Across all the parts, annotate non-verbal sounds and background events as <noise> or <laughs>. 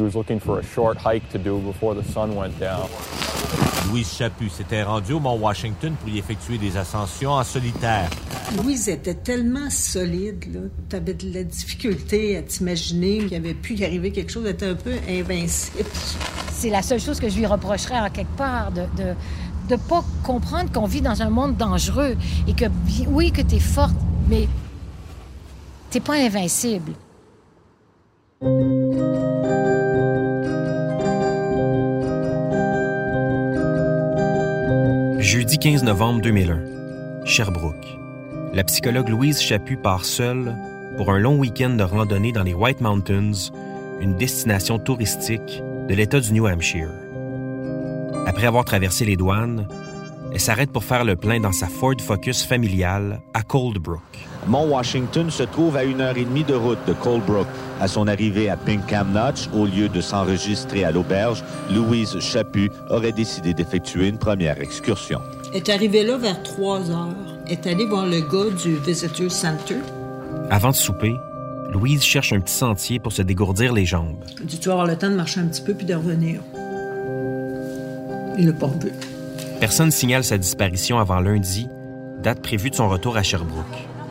He was looking for a short hike to do before the sun went down. Louise Chaput s'était rendue au Mont Washington pour y effectuer des ascensions en solitaire. Louise était tellement solide, tu avais de la difficulté à t'imaginer qu'il avait pu y arriver quelque chose, d'être un peu invincible. C'est la seule chose que je lui reprocherais en quelque part, de de, de pas comprendre qu'on vit dans un monde dangereux et que, oui, que tu es forte, mais t'es pas invincible. Jeudi 15 novembre 2001, Sherbrooke. La psychologue Louise Chaput part seule pour un long week-end de randonnée dans les White Mountains, une destination touristique de l'État du New Hampshire. Après avoir traversé les douanes, elle s'arrête pour faire le plein dans sa Ford Focus familiale à Coldbrook. Mont Washington se trouve à une heure et demie de route de Coldbrook. À son arrivée à Pinkham Notch, au lieu de s'enregistrer à l'auberge, Louise Chaput aurait décidé d'effectuer une première excursion. Elle est arrivée là vers 3 heures. Elle est allée voir le gars du Visitor Center. Avant de souper, Louise cherche un petit sentier pour se dégourdir les jambes. Elle dit, tu vas avoir le temps de marcher un petit peu puis de revenir? Il l'a pas revu. Personne signale sa disparition avant lundi, date prévue de son retour à Sherbrooke.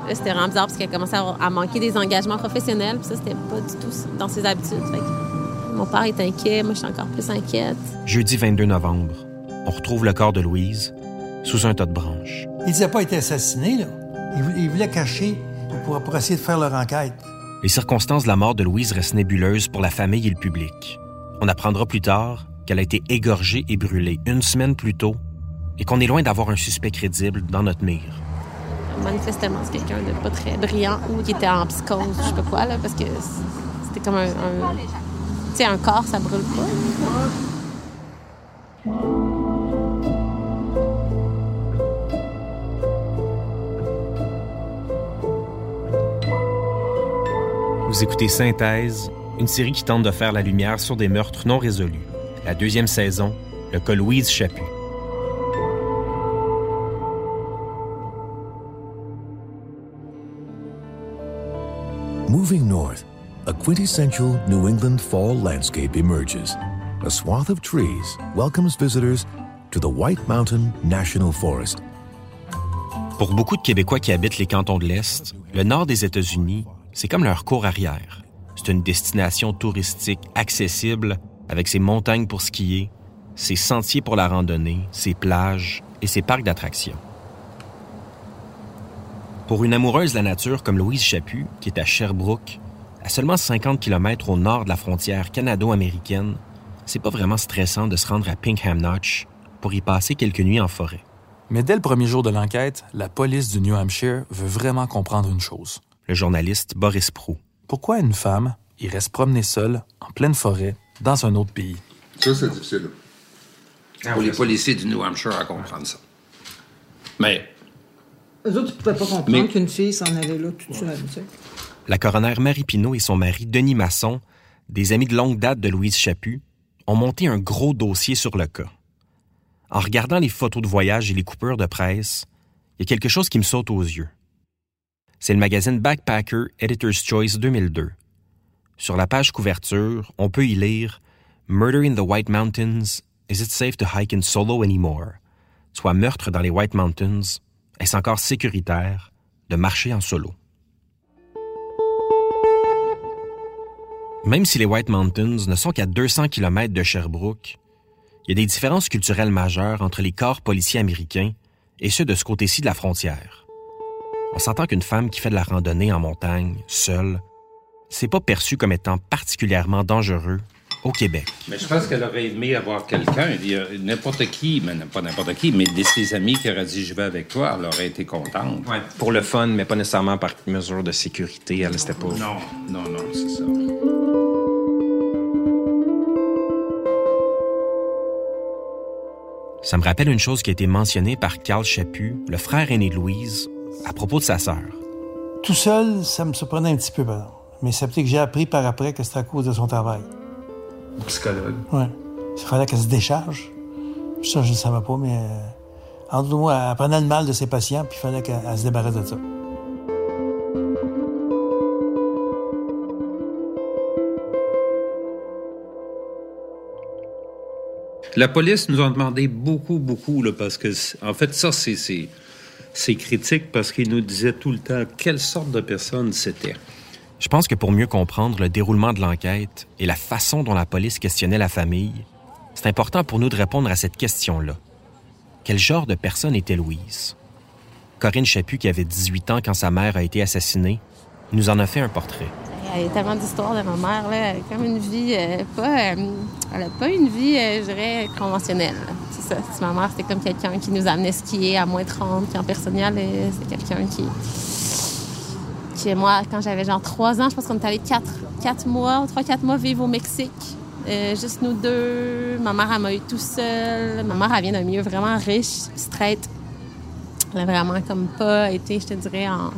Là, c'était vraiment bizarre parce qu'elle commençait à, manquer des engagements professionnels. Puis ça, c'était pas du tout dans ses habitudes. Fait que mon père est inquiet, moi, je suis encore plus inquiète. Jeudi 22 novembre, on retrouve le corps de Louise sous un tas de branches. Il disait pas été assassiné, là. Il, vou- il voulait cacher pour essayer de faire leur enquête. Les circonstances de la mort de Louise restent nébuleuses pour la famille et le public. On apprendra plus tard qu'elle a été égorgée et brûlée une semaine plus tôt et qu'on est loin d'avoir un suspect crédible dans notre mire. Manifestement, c'est quelqu'un de pas très brillant ou qui était en psychose, je sais pas quoi, là, parce que c'était comme un. un- tu sais, un corps, ça brûle pas. Vous écoutez Synthèse, une série qui tente de faire la lumière sur des meurtres non résolus. La deuxième saison, le cas Louise Chaput. Moving north, a quintessential New England fall landscape emerges. A swath of trees welcomes visitors to the White Mountain National Forest. Pour beaucoup de Québécois qui habitent les cantons de l'Est, le nord des États-Unis, c'est comme leur cour arrière. C'est une destination touristique accessible avec ses montagnes pour skier, ses sentiers pour la randonnée, ses plages et ses parcs d'attractions. Pour une amoureuse de la nature comme Louise Chaput, qui est à Sherbrooke, à seulement 50 km au nord de la frontière canado-américaine, c'est pas vraiment stressant de se rendre à Pinkham Notch pour y passer quelques nuits en forêt. Mais dès le premier jour de l'enquête, la police du New Hampshire veut vraiment comprendre une chose. Le journaliste Boris Prou. Pourquoi une femme irait se promener seule, en pleine forêt, dans un autre pays? Ça, c'est difficile. Pour les policiers du New Hampshire à comprendre ça. Mais Eux autres, ils pouvaient pas comprendre Mais- qu'une fille s'en allait là toute seule, tu sais. La coroner Marie Pinault et son mari Denis Masson, des amis de longue date de Louise Chaput, ont monté un gros dossier sur le cas. En regardant les photos de voyage et les coupures de presse, il y a quelque chose qui me saute aux yeux. C'est le magazine Backpacker Editor's Choice 2002. Sur la page couverture, on peut y lire Murder in the White Mountains, is it safe to hike in solo anymore? Soit meurtre dans les White Mountains, est-ce encore sécuritaire de marcher en solo? Même si les White Mountains ne sont qu'à 200 km de Sherbrooke, il y a des différences culturelles majeures entre les corps policiers américains et ceux de ce côté-ci de la frontière. On s'entend qu'une femme qui fait de la randonnée en montagne, seule, c'est pas perçu comme étant particulièrement dangereux au Québec. Mais je pense qu'elle aurait aimé avoir quelqu'un, n'importe qui, mais pas n'importe qui, mais de ses amis qui auraient dit je vais avec toi, elle aurait été contente. Ouais, pour le fun, mais pas nécessairement par mesure de sécurité. Elle, c'était pas. Non, non, non, c'est ça. Ça me rappelle une chose qui a été mentionnée par Carl Chaput, le frère aîné de Louise, à propos de sa sœur. Tout seul, ça me surprenait un petit peu, pardon. Mais c'est peut-être que j'ai appris par après que c'était à cause de son travail. Psychologue. Oui. Il fallait qu'elle se décharge. Ça, je ne savais pas, mais euh, en tout cas, elle prenait le mal de ses patients, puis il fallait qu'elle elle se débarrasse de ça. La police nous a demandé beaucoup, beaucoup, là, parce que, en fait, ça, c'est, c'est, critique parce qu'ils nous disaient tout le temps quelle sorte de personne c'était. Je pense que pour mieux comprendre le déroulement de l'enquête et la façon dont la police questionnait la famille, c'est important pour nous de répondre à cette question-là. Quel genre de personne était Louise? Corinne Chaput, qui avait 18 ans quand sa mère a été assassinée, nous en a fait un portrait. Il y a tellement d'histoires de ma mère. Là. Comme une vie euh, pas. euh, elle a pas une vie, euh, je dirais, conventionnelle. C'est ça. Ma mère, c'était comme quelqu'un qui nous amenait skier à moins 30, puis en personnel, euh, c'est quelqu'un qui. moi, quand j'avais genre 3 ans, je pense qu'on est allé 4, 4 mois, 3-4 mois vivre au Mexique. Euh, juste nous deux. Ma mère, elle m'a eu tout seul. Ma mère, elle vient d'un milieu vraiment riche, straight. Elle a vraiment comme pas été, je te dirais, en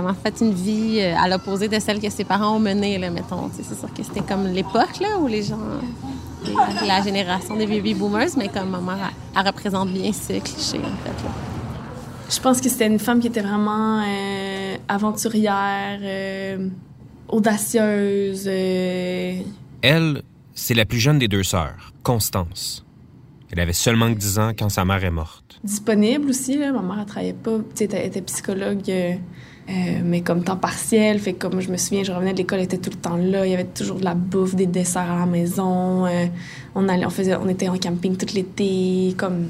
vraiment fait une vie euh, à l'opposé de celle que ses parents ont menée, là, mettons. C'est sûr que c'était comme l'époque là, où les gens, les- la génération des baby boomers, mais comme ma mère, elle, elle représente bien ce cliché, en fait. là. Je pense que c'était une femme qui était vraiment euh, aventurière, euh, audacieuse. euh, Elle, c'est la plus jeune des deux sœurs, Constance. Elle avait seulement que 10 ans quand sa mère est morte. disponible aussi. Là. Ma mère, elle travaillait pas. Tu sais, elle était psychologue, euh, mais comme temps partiel. Fait comme je me souviens, je revenais de l'école, était tout le temps là. Il y avait toujours de la bouffe, des desserts à la maison. euh, on, allait, on, faisait, on était en camping tout l'été. Comme,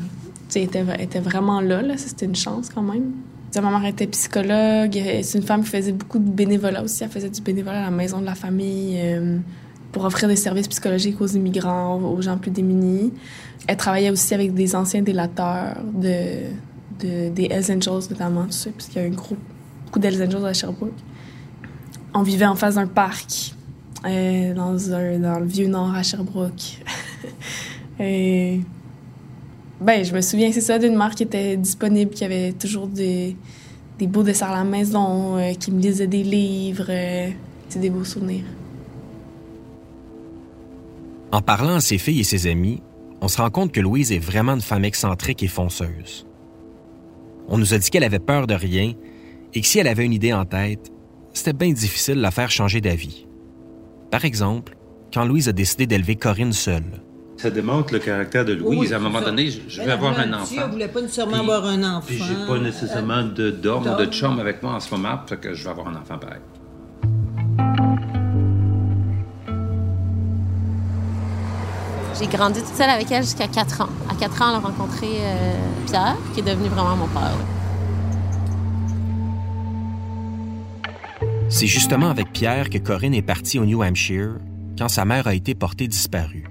tu était, était vraiment là. là. Ça, c'était une chance quand même. Tu sais, ma mère était psychologue. euh, C'est une femme qui faisait beaucoup de bénévolat aussi. Elle faisait du bénévolat à la maison de la famille pour offrir des services psychologiques aux immigrants, aux gens plus démunis. Elle travaillait aussi avec des anciens délateurs de, de- des Hells Angels notamment, tu sais, parce qu'il y a un gros, beaucoup d'Hells à Sherbrooke. On vivait en face d'un parc, euh, dans, un, le vieux nord à Sherbrooke. <laughs> Et ben, je me souviens, c'est ça, d'une mère qui était disponible, qui avait toujours des, des beaux desserts à la maison, euh, qui me lisait des livres. euh, c'est des beaux souvenirs. En parlant à ses filles et ses amis, on se rend compte que Louise est vraiment une femme excentrique et fonceuse. On nous a dit qu'elle avait peur de rien et que si elle avait une idée en tête, c'était bien difficile de la faire changer d'avis. Par exemple, quand Louise a décidé d'élever Corinne seule. Ça démontre le caractère de Louise. Oui, à un moment ça. donné, je, je vais avoir un enfant. voulait pas nécessairement Puis- avoir un enfant. Puis j'ai pas nécessairement de d'homme ou de chum avec moi en ce moment, fait que je vais avoir un enfant pareil. J'ai grandi toute seule avec elle jusqu'à 4 ans. À 4 ans, elle a rencontré euh, Pierre, qui est devenu vraiment mon père. C'est justement avec Pierre que Corinne est partie au New Hampshire quand sa mère a été portée disparue.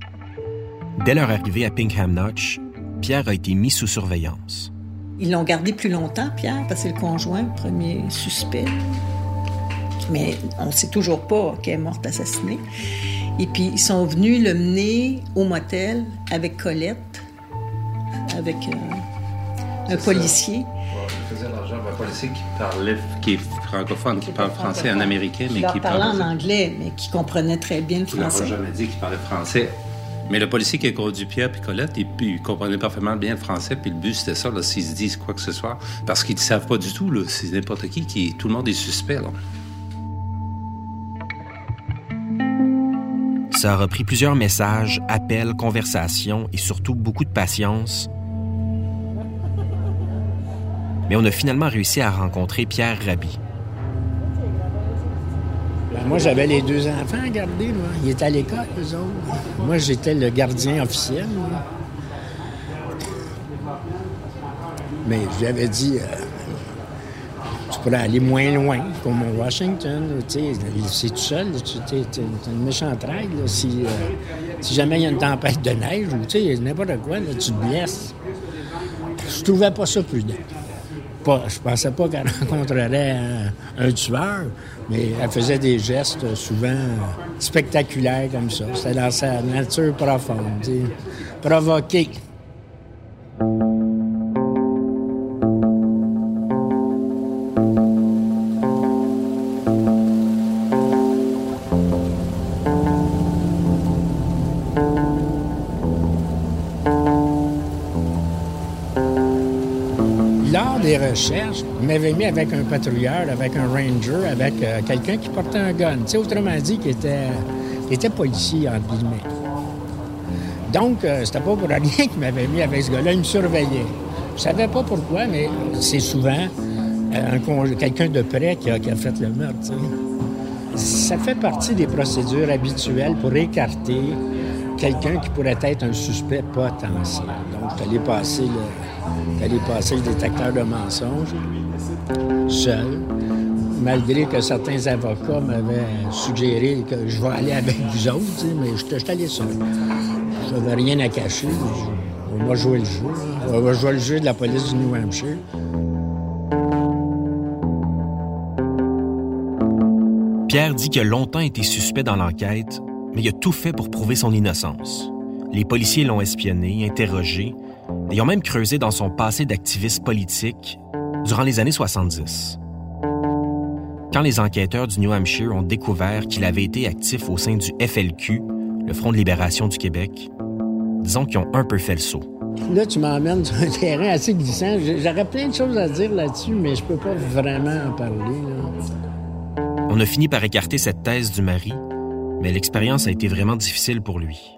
Dès leur arrivée à Pinkham Notch, Pierre a été mis sous surveillance. Ils l'ont gardé plus longtemps, Pierre, parce que c'est le conjoint, le premier suspect. Mais on ne sait toujours pas qu'elle est morte assassinée. Et puis, ils sont venus le mener au motel avec Colette, avec euh, un ça. Qui parlait, qui est francophone, qui parle français, un américain, mais qui parlait parle. en anglais, mais qui comprenait très bien le français. jamais dit qu'il parlait français. Mais le policier qui a conduit Pierre et Colette, il, il comprenait parfaitement bien le français, puis le but c'était ça, s'ils se disent quoi que ce soit, parce qu'ils ne savent pas du tout, là, c'est n'importe qui, qui, tout le monde est suspect, là. Ça a repris plusieurs messages, appels, conversations et surtout beaucoup de patience. Mais on a finalement réussi à rencontrer Pierre Rabhi. Moi, j'avais les deux enfants à garder. Moi. Ils étaient à l'école, eux autres. Moi, j'étais le gardien officiel. Mais je lui avais dit, euh, tu pourrais aller moins loin, comme à Washington. C'est tout seul. Es une méchante règle. là. Si, euh, si jamais il y a une tempête de neige ou n'importe quoi, là, tu te blesses. Je trouvais pas ça prudent. Pas, je pensais pas qu'elle <laughs> rencontrerait un, tueur, mais elle faisait des gestes souvent spectaculaires comme ça. C'était dans sa nature profonde, provoquer. Des recherches, m'avait mis avec un patrouilleur, avec un ranger, avec euh, quelqu'un qui portait un gun. Autrement dit, qui était, était policier, entre guillemets. Donc, euh, c'était pas pour rien qu'il m'avait mis avec ce gars-là. Il me surveillait. Je savais pas pourquoi, mais c'est souvent euh, quelqu'un de près qui a, fait le meurtre. Ça fait partie des procédures habituelles pour écarter quelqu'un qui pourrait être un suspect potentiel. Donc, allé passer le, t'allais passer le détecteur de mensonges seul, malgré que certains avocats m'avaient suggéré que je vais aller avec vous autres, mais je suis allé seul. Je n'avais rien à cacher. On va jouer le jeu. là. On va jouer le jeu de la police du New Hampshire. Pierre dit qu'il a longtemps été suspect dans l'enquête, mais il a tout fait pour prouver son innocence. Les policiers l'ont espionné, interrogé, ont même creusé dans son passé d'activiste politique durant les années 70. Quand les enquêteurs du New Hampshire ont découvert qu'il avait été actif au sein du FLQ, le Front de libération du Québec, disons qu'ils ont un peu fait le saut. Là, tu m'emmènes sur un <laughs> terrain assez glissant. J'aurais plein de choses à dire là-dessus, mais je peux pas vraiment en parler. là. On a fini par écarter cette thèse du mari, mais l'expérience a été vraiment difficile pour lui.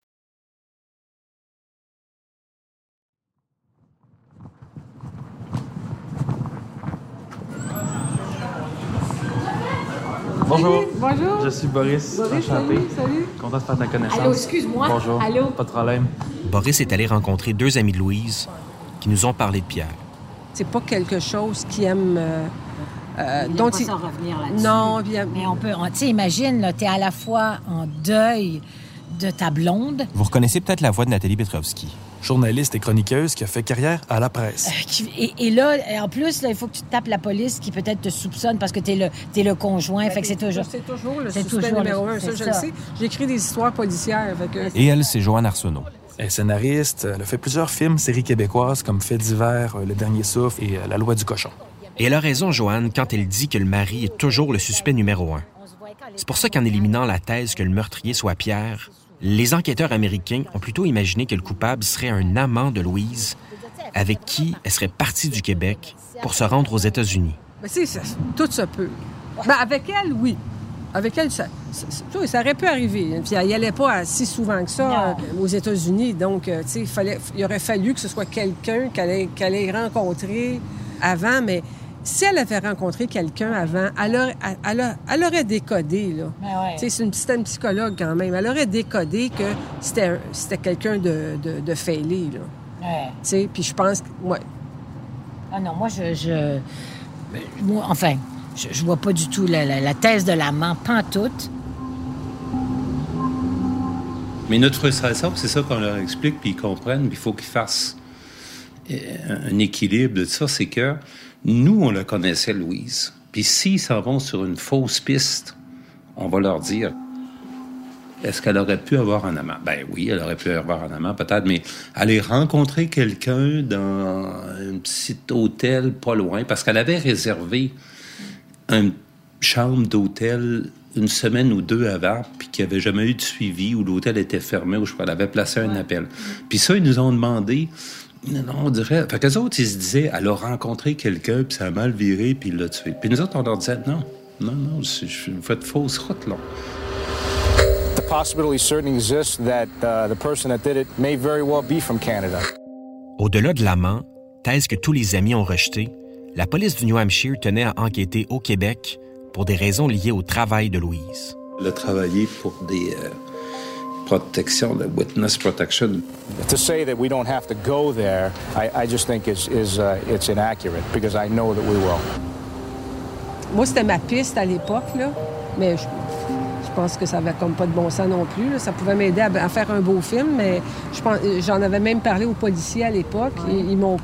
Bonjour. Bonjour. Je suis Boris. Boris, Enchanté. salut, salut. Content de faire ta connaissance. Allô, excuse-moi. Bonjour. Allô. Pas de problème. Boris est allé rencontrer deux amis de Louise qui nous ont parlé de Pierre. C'est pas quelque chose qui aime. euh, euh, Il dont pas il- s'en revenir là-dessus. Non, euh, Mais on peut... on- Tu sais, imagine, tu es à la fois en deuil de ta blonde, Vous reconnaissez peut-être la voix de Nathalie Petrovski. Journaliste et chroniqueuse qui a fait carrière à la presse. euh, et, et là, en plus, là, il faut que tu tapes la police qui peut-être te soupçonne parce que tu es le, t'es le conjoint. fait que c'est toujours... C'est toujours le suspect toujours le- numéro un, ça, je le sais. J'écris des histoires policières. Fait que... Et elle, c'est Joanne Arsenault. Elle est scénariste, elle a fait plusieurs films, séries québécoises comme Fait divers, euh, Le Dernier Souffle et euh, La Loi du Cochon. Et elle a raison, Joanne, quand elle dit que le mari est toujours le suspect numéro un. C'est pour ça qu'en éliminant la thèse que le meurtrier soit Pierre, les enquêteurs américains ont plutôt imaginé que le coupable serait un amant de Louise avec qui elle serait partie du Québec pour se rendre aux États-Unis. Mais tu sais, ça- tout se peut. Ben, avec elle, oui. Avec elle, ça, ça, ça- ça aurait pu arriver. Puis elle n'y allait pas si souvent que ça euh, aux États-Unis. Donc, euh, tu sais, il, fallait, il aurait fallu que ce soit quelqu'un qu'elle ait, qu'elle ait rencontré avant. Mais si elle avait rencontré quelqu'un avant, elle aurait, elle, elle- elle aurait décodé, là. Ben ouais. C'est une, une psychologue quand même. Elle aurait décodé que c'était, un- c'était quelqu'un de, de, de fêlé, là. Ouais. Tu sais, puis je pense que, ouais. Ah non, moi, je... je... Moi, enfin, je, je vois pas du tout la, la- la thèse de l'amant, pantoute. Mais notre frustration, c'est ça qu'on leur explique, puis ils comprennent, puis il faut qu'ils fassent euh, un équilibre de ça, c'est que nous, on la connaissait, Louise. Puis s'ils s'en vont sur une fausse piste, on va leur dire est-ce qu'elle aurait pu avoir un amant? Ben oui, elle aurait pu avoir un amant, peut-être, mais aller rencontrer quelqu'un dans un petit hôtel pas loin, parce qu'elle avait réservé une chambre d'hôtel une semaine ou deux avant, puis qu'il n'y avait jamais eu de suivi, ou l'hôtel était fermé, ou je crois, elle avait placé un appel. Puis ça, ils nous ont demandé, non, on dirait, fait qu'eux autres, ils se disaient, elle a rencontré quelqu'un, puis ça a mal viré, puis il l'a tué. Puis nous autres, on leur disait, non, non, non, vous faites fausse route, là. The possibility certainly exists that uh, the person that did it may very well be from Canada. Au-delà de l'amant, thèse que tous les amis ont rejetée, la police du New Hampshire tenait à enquêter au Québec pour des raisons liées au travail de Louise. Elle a travaillé pour des euh, protections, de witness protection. To say that we don't have to go there, I, I just think is, is uh, it's inaccurate because I know that we will. Moi, c'était ma piste à l'époque, là. Mais je, je pense que ça avait comme pas de bon sens non plus. là. Ça pouvait m'aider à, à faire un beau film, mais je pense- j'en avais même parlé aux policiers à l'époque. Ils m'ont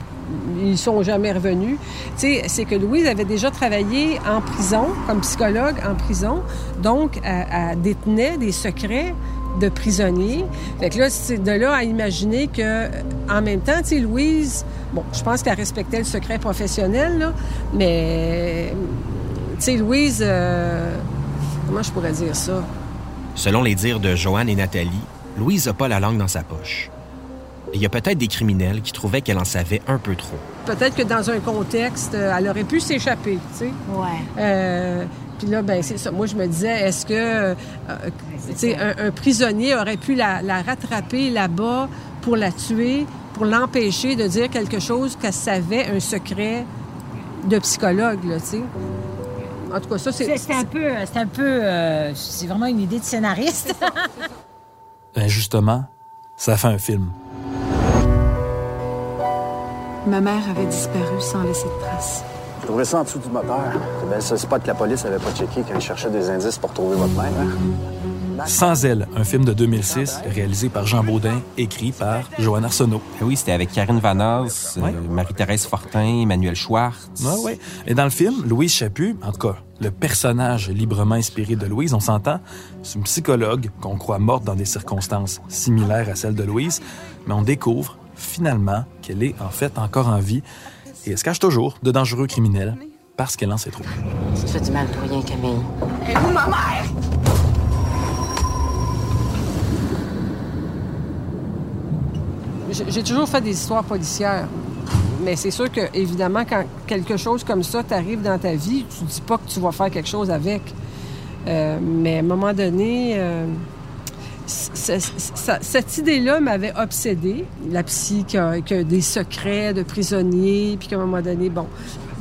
ils sont jamais revenus. Tu sais, c'est que Louise avait déjà travaillé en prison, comme psychologue en prison, donc elle, elle détenait des secrets de prisonniers. Fait que là, c'est de là à imaginer que, en même temps, tu sais, Louise, bon, je pense qu'elle respectait le secret professionnel, là, mais, tu sais, Louise, euh, comment je pourrais dire ça? Selon les dires de Joanne et Nathalie, Louise n'a pas la langue dans sa poche. Il y a peut-être des criminels qui trouvaient qu'elle en savait un peu trop. Peut-être que dans un contexte, euh, elle aurait pu s'échapper, tu sais. Ouais. Euh, puis là, ben c'est ça. Moi, je me disais, est-ce que, euh, tu sais, un, un prisonnier aurait pu la, la rattraper là-bas pour la tuer, pour l'empêcher de dire quelque chose qu'elle savait, un secret de psychologue, là, tu sais? En tout cas, ça, c'est... C'est un peu... C'est un peu... euh, c'est vraiment une idée de scénariste. <laughs> Ben justement, ça fait un film. Ma mère avait disparu sans laisser de traces. Je trouverais ça en dessous du moteur. C'est bien ce spot que la police avait pas checké quand ils cherchaient des indices pour trouver votre mère. hein? Sans elle, un film de 2006 réalisé par Jean Baudin, écrit par Joanne Arsenault. Oui, c'était avec Karine Vanasse, euh, Marie-Thérèse Fortin, Emmanuel Schwartz. Ouais, ouais. Et dans le film, Louise Chaput, en tout cas, le personnage librement inspiré de Louise, on s'entend, c'est une psychologue qu'on croit morte dans des circonstances similaires à celles de Louise, mais on découvre finalement qu'elle est en fait encore en vie et elle se cache toujours de dangereux criminels parce qu'elle en sait trop. Tu te fais du mal pour rien, Camille. Et où ma mère? J'ai toujours fait des histoires policières. Mais c'est sûr que, évidemment, quand quelque chose comme ça t'arrive dans ta vie, tu dis pas que tu vas faire quelque chose avec. Euh, mais à un moment donné, euh, cette idée-là m'avait obsédée. La psy qui a, des secrets de prisonniers, puis qu'à un moment donné, bon,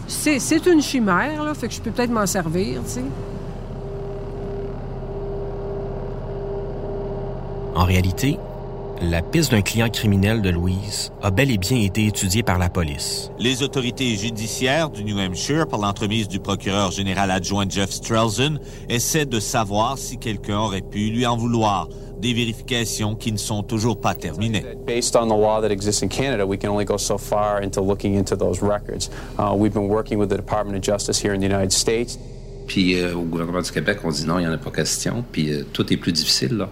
c'est c'est une chimère, là, fait que je peux peut-être m'en servir, tu sais. En réalité, la piste d'un client criminel de Louise a bel et bien été étudiée par la police. Les autorités judiciaires du New Hampshire, par l'entremise du procureur général adjoint Jeff Strelzin, essaient de savoir si quelqu'un aurait pu lui en vouloir. Des vérifications qui ne sont toujours pas terminées. Based on the law that exists in Canada, we can only go so far into looking into those records. Uh, we've been working with the Department of Justice here in the United States. Puis euh, au gouvernement du Québec, on dit non, il n'y en a pas question. Puis euh, tout est plus difficile là,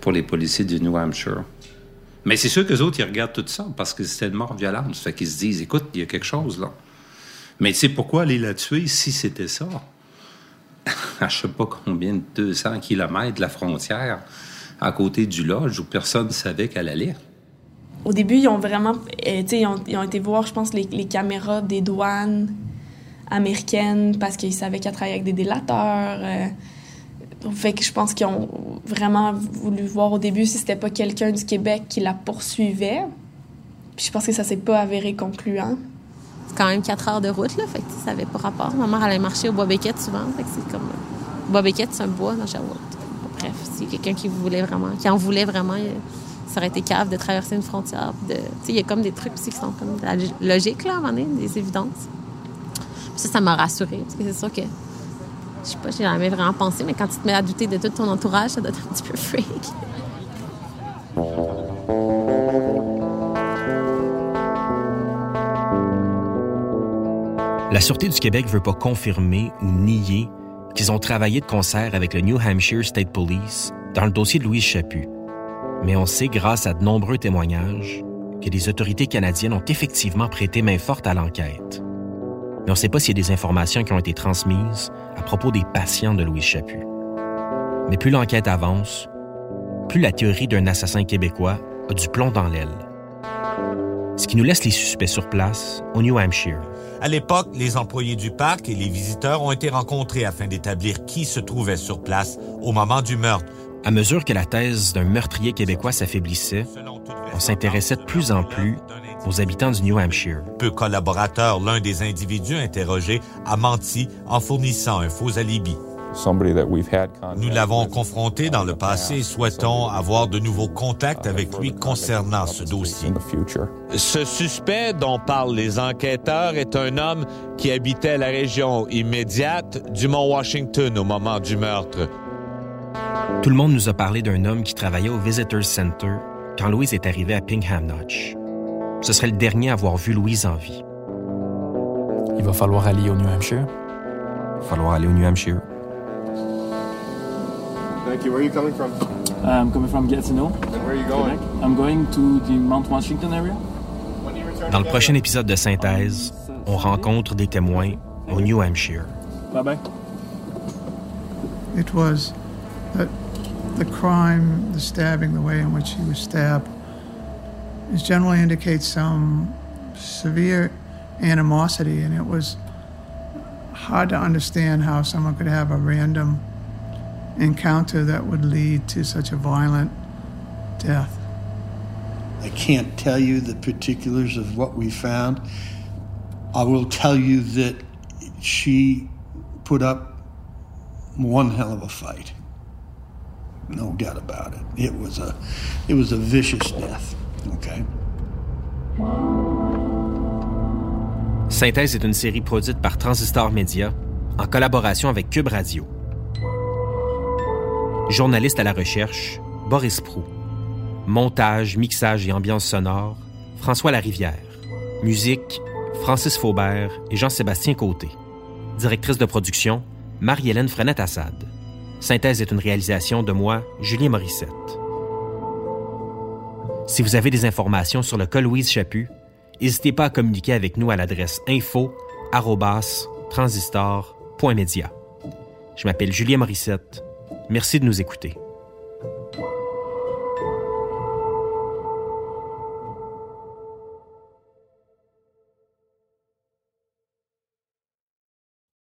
pour les policiers du New Hampshire. Mais c'est sûr qu'eux autres, ils regardent tout ça parce que c'était une mort violente. Ça fait qu'ils se disent, écoute, il y a quelque chose là. Mais tu sais pourquoi aller la tuer si c'était ça? <laughs> à je sais pas combien de 200 kilomètres de la frontière, à côté du lodge où personne ne savait qu'elle allait. Au début, ils ont vraiment. euh, tu sais, ils ont, été voir, je pense, les, les caméras des douanes américaines parce qu'ils savaient qu'elle travaillait avec des délateurs. euh, fait que je pense qu'ils ont vraiment voulu voir au début si c'était pas quelqu'un du Québec qui la poursuivait. Puis je pense que ça s'est pas avéré concluant. C'est quand même 4 heures de route, là, ça avait pas rapport. Ma mère allait marcher au bois Beckett souvent, c'est comme... Bois Beckett, c'est un bois dans Sherwood. Bref, c'est quelqu'un qui voulait vraiment, qui en voulait vraiment, ça aurait été cave de traverser une frontière. Il y a comme des trucs aussi qui sont comme de la log- logique, là, à un moment donné, des évidences. Puis ça, ça m'a rassurée, parce que c'est sûr que, je sais pas, j'ai jamais vraiment pensé, mais quand tu te mets à douter de tout ton entourage, ça doit être un petit peu freak. La Sûreté du Québec veut pas confirmer ou nier qu'ils ont travaillé de concert avec le New Hampshire State Police dans le dossier de Louise Chaput. Mais on sait, grâce à de nombreux témoignages, que les autorités canadiennes ont effectivement prêté main forte à l'enquête. Mais on ne sait pas s'il y a des informations qui ont été transmises à propos des patients de Louise Chaput. Mais plus l'enquête avance, plus la théorie d'un assassin québécois a du plomb dans l'aile. Ce qui nous laisse les suspects sur place au New Hampshire. À l'époque, les employés du parc et les visiteurs ont été rencontrés afin d'établir qui se trouvait sur place au moment du meurtre. À mesure que la thèse d'un meurtrier québécois s'affaiblissait, on s'intéressait de plus en plus aux habitants du New Hampshire. Peu collaborateur, l'un des individus interrogés a menti en fournissant un faux alibi. Nous l'avons confronté dans le passé et souhaitons avoir de nouveaux contacts avec lui concernant ce dossier. Ce suspect dont parlent les enquêteurs est un homme qui habitait la région immédiate du mont Washington au moment du meurtre. Tout le monde nous a parlé d'un homme qui travaillait au Visitors Center quand Louise est arrivée à Pingham Notch. Ce serait le dernier à avoir vu Louise en vie. Il va falloir aller au New Hampshire. Il va falloir aller au New Hampshire. Thank you. Where are you coming from? I'm coming from Gatineau. And where are you going? I'm going to the Mount Washington area. Dans le prochain épisode de Synthèse, on rencontre des témoins au New Hampshire. Bye bye. It was that the crime, the stabbing, the way in which he was stabbed, generally indicates some severe animosity, and it was hard to understand how someone could have a random encounter that would lead to such a violent death. I can't tell you the particulars of what we found. I will tell you that she put up one hell of a fight. No doubt about it. It was a it was a vicious death. Synthèse est une série produite par Transistor Media en collaboration avec Cube Radio. Journaliste à la recherche, Boris Prou. Montage, mixage et ambiance sonore, François Larivière. Musique, Francis Faubert et Jean-Sébastien Côté. Directrice de production, Marie-Hélène Frenette-Assad. Synthèse est une réalisation de moi, Julien Morissette. Si vous avez des informations sur le cas Louise Chaput, n'hésitez pas à communiquer avec nous à l'adresse info@transistor.media. Je m'appelle Julien Morissette. Merci de nous écouter.